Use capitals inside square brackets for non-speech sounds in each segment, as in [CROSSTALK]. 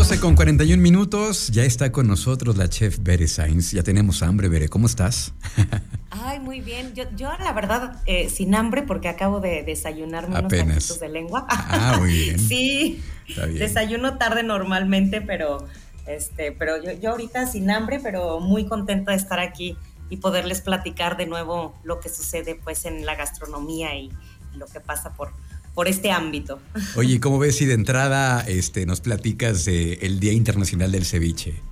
12 con 41 minutos, ya está con nosotros la chef Bere Sainz. Ya tenemos hambre, Bere, ¿cómo estás? [LAUGHS] Ay, muy bien. Yo, yo la verdad, eh, sin hambre, porque acabo de desayunarme unos taquitos de lengua. Ah, muy bien. [LAUGHS] sí, desayuno tarde normalmente, pero, este, pero yo, yo ahorita sin hambre, pero muy contenta de estar aquí y poderles platicar de nuevo lo que sucede pues en la gastronomía y lo que pasa por, por este ámbito. [LAUGHS] Oye, ¿cómo ves si de entrada este, nos platicas del Día Internacional del Ceviche?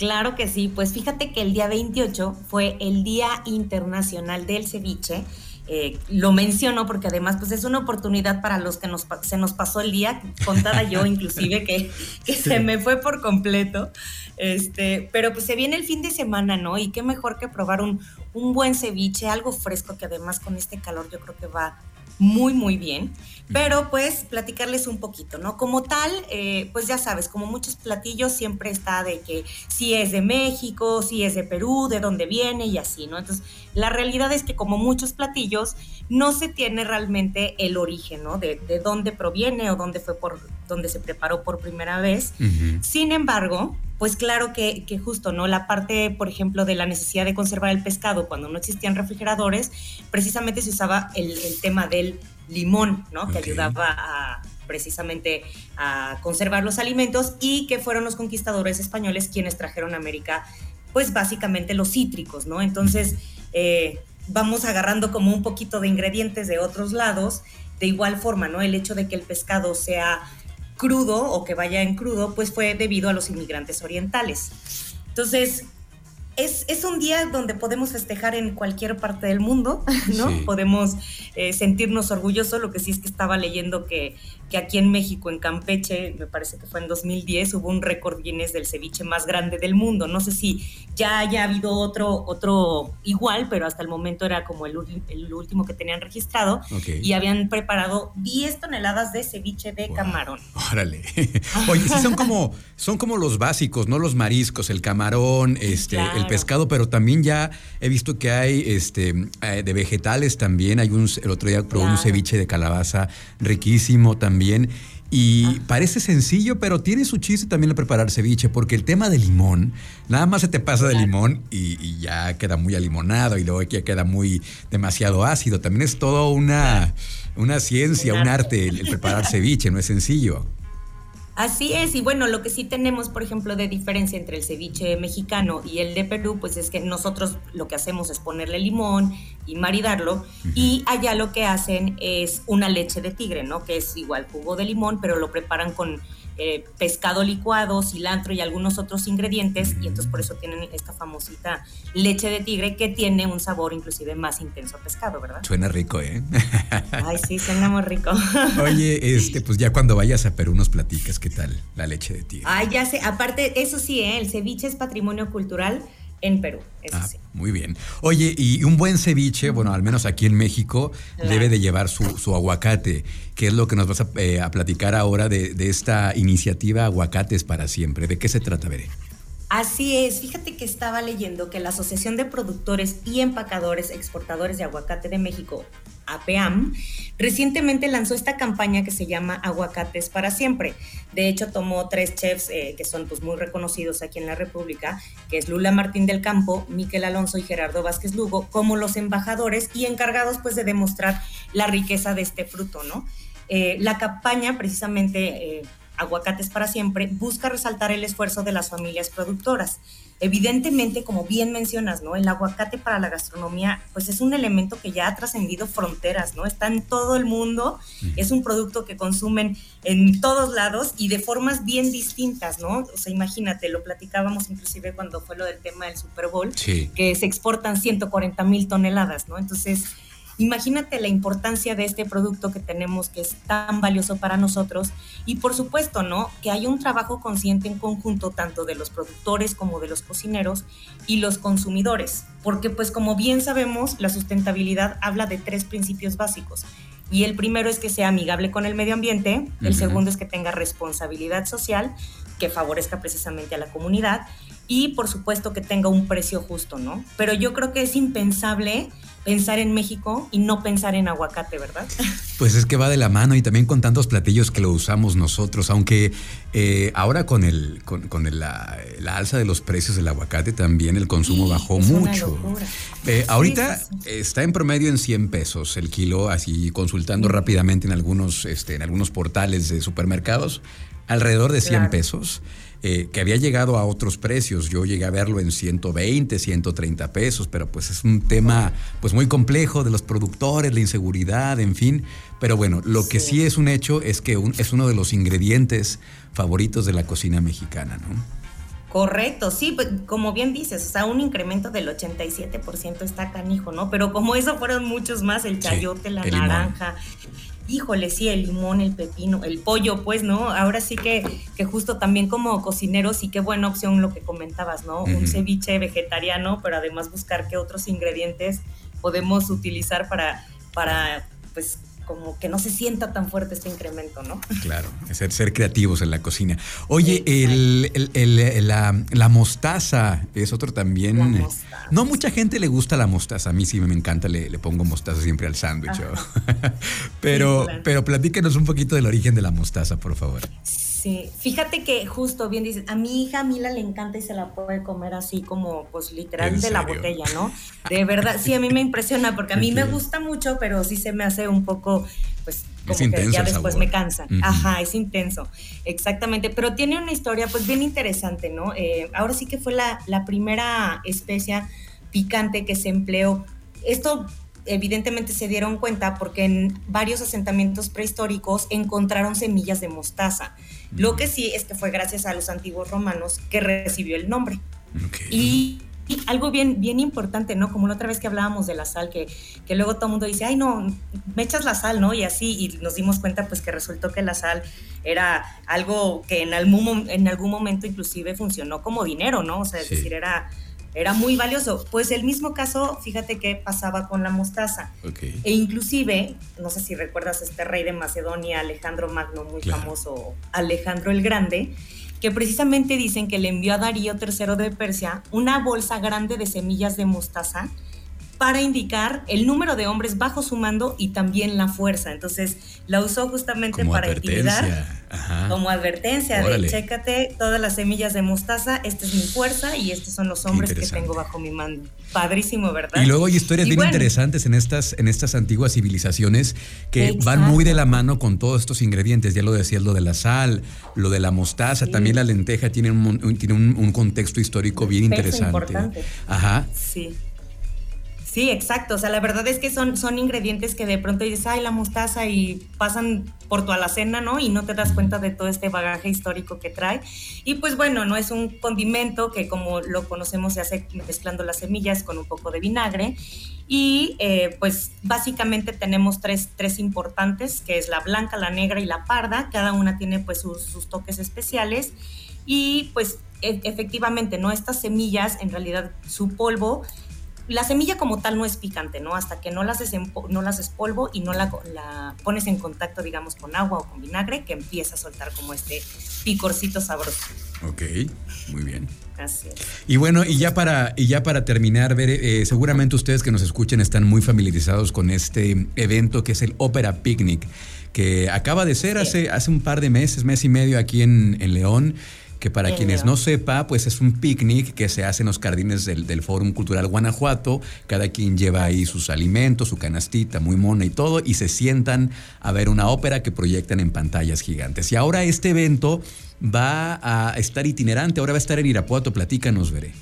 Claro que sí, pues fíjate que el día 28 fue el Día Internacional del Ceviche. Eh, lo menciono porque además pues es una oportunidad para los que nos, se nos pasó el día, contada yo [LAUGHS] inclusive que, que se me fue por completo, este, pero pues se viene el fin de semana, ¿no? Y qué mejor que probar un, un buen ceviche, algo fresco que además con este calor yo creo que va muy, muy bien. Pero pues platicarles un poquito, ¿no? Como tal, eh, pues ya sabes, como muchos platillos siempre está de que si es de México, si es de Perú, de dónde viene y así, ¿no? Entonces, la realidad es que como muchos platillos, no se tiene realmente el origen, ¿no? De, de dónde proviene o dónde fue por, dónde se preparó por primera vez. Sin embargo, pues claro que, que, justo, ¿no? La parte, por ejemplo, de la necesidad de conservar el pescado cuando no existían refrigeradores, precisamente se usaba el, el tema del limón, ¿no? Que ayudaba a precisamente a conservar los alimentos y que fueron los conquistadores españoles quienes trajeron a América, pues básicamente los cítricos, ¿no? Entonces, eh, vamos agarrando como un poquito de ingredientes de otros lados, de igual forma, ¿no? El hecho de que el pescado sea crudo o que vaya en crudo, pues fue debido a los inmigrantes orientales. Entonces, es, un día donde podemos festejar en cualquier parte del mundo, [LAUGHS] ¿no? Podemos eh, sentirnos orgullosos. Lo que sí es que estaba leyendo que, que aquí en México, en Campeche, me parece que fue en 2010, hubo un récord Guinness del ceviche más grande del mundo. No sé si ya haya habido otro, otro igual, pero hasta el momento era como el, el último que tenían registrado. Y habían preparado 10 toneladas de ceviche de camarón. Órale. [LAUGHS] Oye, sí son como, son como los básicos, ¿no? Los mariscos, el camarón, este, el pescado, pero también ya he visto que hay este, eh, de vegetales también. Hay un, el otro día probé un ceviche de calabaza riquísimo también. Y ah. parece sencillo, pero tiene su chiste también el preparar ceviche, porque el tema del limón, nada más se te pasa de limón y, ya queda muy alimonado y luego ya queda muy demasiado ácido. También es todo una, una ciencia, un arte el preparar ceviche, no es sencillo. Así es, y bueno, lo que sí tenemos, por ejemplo, de diferencia entre el ceviche mexicano y el de Perú, pues es que nosotros lo que hacemos es ponerle limón y maridarlo, y allá lo que hacen es una leche de tigre, ¿no? Que es igual jugo de limón, pero lo preparan con eh, pescado licuado, cilantro y algunos otros ingredientes, y entonces por eso tienen esta famosita leche de tigre que tiene un sabor inclusive más intenso a pescado, ¿verdad? Suena rico, ¿eh? [LAUGHS] Ay, sí, suena muy rico. [LAUGHS] Oye, este, pues ya cuando vayas a Perú nos platicas qué tal la leche de tigre. Ay, ya sé, aparte, eso sí, ¿eh? el ceviche es patrimonio cultural en Perú. Eso ah, sí. Muy bien. Oye, y un buen ceviche, bueno, al menos aquí en México, debe de llevar su, aguacate, que es lo que nos vas a, eh, platicar ahora de, de, esta iniciativa Aguacates para Siempre. ¿De qué se trata, Veré? Así es, fíjate que estaba leyendo que la Asociación de Productores y Empacadores Exportadores de Aguacate de México, APAM, recientemente lanzó esta campaña que se llama Aguacates para Siempre. De hecho, tomó tres chefs eh, que son pues, muy reconocidos aquí en la República, que es Lula Martín del Campo, Miquel Alonso y Gerardo Vázquez Lugo, como los embajadores y encargados pues, de demostrar la riqueza de este fruto, ¿no? Eh, la campaña precisamente... Eh, Aguacates para Siempre, busca resaltar el esfuerzo de las familias productoras. Evidentemente, como bien mencionas, ¿no? El aguacate para la gastronomía, pues es un elemento que ya ha trascendido fronteras, ¿no? Está en todo el mundo, es un producto que consumen en todos lados y de formas bien distintas, ¿no? O sea, imagínate, lo platicábamos inclusive cuando fue lo del tema del Super Bowl, que se exportan 140 mil toneladas, ¿no? Entonces, Imagínate la importancia de este producto que tenemos que es tan valioso para nosotros y por supuesto, ¿no? Que hay un trabajo consciente en conjunto tanto de los productores como de los cocineros y los consumidores, porque pues como bien sabemos, la sustentabilidad habla de tres principios básicos. Y el primero es que sea amigable con el medio ambiente, el segundo es que tenga responsabilidad social, que favorezca precisamente a la comunidad y por supuesto que tenga un precio justo, ¿no? Pero yo creo que es impensable pensar en México y no pensar en aguacate, ¿verdad? [LAUGHS] Pues es que va de la mano y también con tantos platillos que lo usamos nosotros, aunque eh, ahora con el con, la, alza de los precios del aguacate también el consumo bajó mucho. Eh, ahorita está en promedio en 100 pesos el kilo, así consultando rápidamente en algunos, este, en algunos portales de supermercados, alrededor de 100 pesos. Eh, que había llegado a otros precios. Yo llegué a verlo en 120, 130 pesos, pero pues es un tema pues muy complejo de los productores, la inseguridad, en fin. Pero bueno, lo que sí es un hecho es que es uno de los ingredientes favoritos de la cocina mexicana, ¿no? Correcto, sí, pues, como bien dices, o sea, un incremento del 87% está canijo, ¿no? Pero como eso fueron muchos más, el chayote, la naranja, híjole, sí, el limón, el pepino, el pollo, pues, ¿no? Ahora sí que, que justo también como cocineros, y qué buena opción lo que comentabas, ¿no? Un ceviche vegetariano, pero además buscar qué otros ingredientes podemos utilizar para, para pues, como que no se sienta tan fuerte este incremento, ¿no? Claro, ser, ser creativos en la cocina. Oye, el, la, mostaza es otro también. No mucha gente le gusta la mostaza. A mí sí me encanta, le, pongo mostaza siempre al sándwich. [LAUGHS] [LAUGHS] pero, pero platícanos un poquito del origen de la mostaza, por favor. Sí, fíjate que justo bien dices, a mi hija Mila le encanta y se la puede comer así como pues literal de la botella, ¿no? De verdad, sí, a mí me impresiona porque a mí me gusta mucho, pero sí se me hace un poco, pues como que ya después me cansa. Ajá, es intenso, exactamente, pero tiene una historia pues bien interesante, ¿no? Eh, ahora sí que fue la, la primera especia picante que se empleó. Esto evidentemente se dieron cuenta porque en varios asentamientos prehistóricos encontraron semillas de mostaza. Lo que sí es que fue gracias a los antiguos romanos que recibió el nombre. Y algo bien, bien importante, ¿no? Como la otra vez que hablábamos de la sal, que, que luego todo el mundo dice, ay, no, me echas la sal, ¿no? Y así, y nos dimos cuenta, pues, que resultó que la sal era algo que en algún, en algún momento inclusive funcionó como dinero, ¿no? O sea, es decir, era era muy valioso. Pues el mismo caso, fíjate qué pasaba con la mostaza. E inclusive, no sé si recuerdas este rey de Macedonia, Alejandro Magno, muy famoso, Alejandro el Grande, que precisamente dicen que le envió a Darío III de Persia una bolsa grande de semillas de mostaza para indicar el número de hombres bajo su mando y también la fuerza. Entonces la usó justamente para intimidar como advertencia de chécate todas las semillas de mostaza, esta es mi fuerza y estos son los hombres que tengo bajo mi mando. Padrísimo, ¿verdad? Y luego hay historias bien interesantes en estas, en estas antiguas civilizaciones que van muy de la mano con todos estos ingredientes. Ya lo decías, lo de la sal, lo de la mostaza, también la lenteja tiene un, tiene un, contexto histórico bien interesante. Importante. Ajá. Sí. Sí, exacto. O sea, la verdad es que son, son ingredientes que de pronto dices, ay, la mostaza y pasan por tu alacena, ¿no? Y no te das cuenta de todo este bagaje histórico que trae. Y pues bueno, no es un condimento que como lo conocemos se hace mezclando las semillas con un poco de vinagre. Y eh, pues básicamente tenemos tres, tres importantes, que es la blanca, la negra y la parda. Cada una tiene pues sus, toques especiales. Y pues e, efectivamente, ¿no? Estas semillas, en realidad su polvo la semilla como tal no es picante, ¿no? Hasta que no la haces, no la haces polvo y no la, pones en contacto, digamos, con agua o con vinagre, que empieza a soltar como este picorcito sabroso. Ok, muy bien. Así Y bueno, y ya para, y ya para terminar, ver, eh, seguramente ustedes que nos escuchen están muy familiarizados con este evento que es el Opera Picnic, que acaba de ser hace, hace un par de meses, mes y medio aquí en, en León que para quienes no sepa, pues es un picnic que se hace en los jardines del, del Fórum Cultural Guanajuato. Cada quien lleva ahí sus alimentos, su canastita muy mona y todo, y se sientan a ver una ópera que proyectan en pantallas gigantes. Y ahora este evento va a estar itinerante, ahora va a estar en Irapuato. Platícanos, Veré.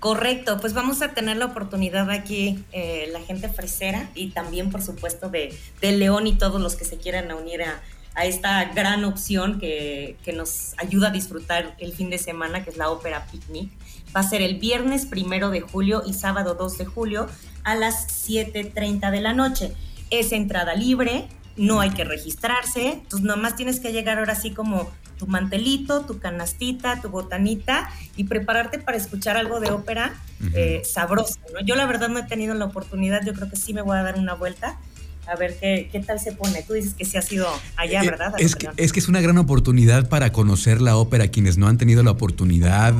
Correcto, pues vamos a tener la oportunidad aquí, eh, la gente fresera y también, por supuesto, de, de León y todos los que se quieran unir a, a esta gran opción que, nos ayuda a disfrutar el fin de semana, que es la Ópera Picnic. Va a ser el viernes primero de julio y sábado 2 de julio a las 7.30 de la noche. Es entrada libre, no hay que registrarse, entonces nomás tienes que llegar ahora sí como tu mantelito, tu canastita, tu botanita y prepararte para escuchar algo de ópera eh, sabroso. Yo la verdad no he tenido la oportunidad, yo creo que sí me voy a dar una vuelta a ver qué, qué tal se pone. Tú dices que sí ha sido allá, eh, ¿verdad? Es que, es que, es una gran oportunidad para conocer la ópera, quienes no han tenido la oportunidad,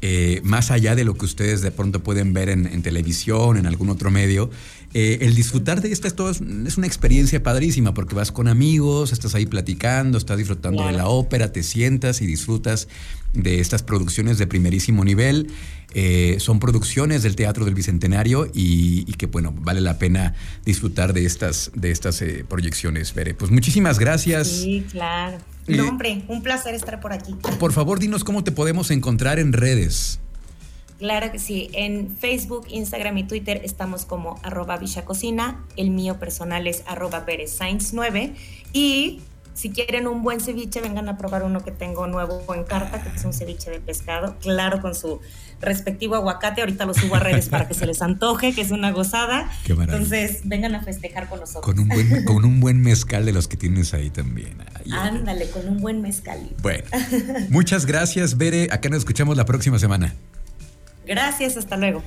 eh, más allá de lo que ustedes de pronto pueden ver en, televisión, en algún otro medio. Eh, el disfrutar de esto es, es, una experiencia padrísima porque vas con amigos, estás ahí platicando, estás disfrutando de la ópera, te sientas y disfrutas de estas producciones de primerísimo nivel. Eh, son producciones del Teatro del Bicentenario y, que, bueno, vale la pena disfrutar de estas, de estas eh, proyecciones, Bere. Pues muchísimas gracias. Sí, claro. No, hombre, un placer estar por aquí. Por favor, dinos cómo te podemos encontrar en redes. Claro que sí. En Facebook, Instagram y Twitter estamos como arroba Cocina. El mío personal es arroba 9 Y si quieren un buen ceviche, vengan a probar uno que tengo nuevo en carta, que es un ceviche de pescado, claro, con su respectivo aguacate. Ahorita lo subo a redes para que se les antoje, que es una gozada. Qué Entonces, vengan a festejar con nosotros. Con un buen, con un buen mezcal de los que tienes ahí también. Ándale, con un buen mezcal. Bueno, muchas gracias, Bere. Acá nos escuchamos la próxima semana. Gracias, hasta luego.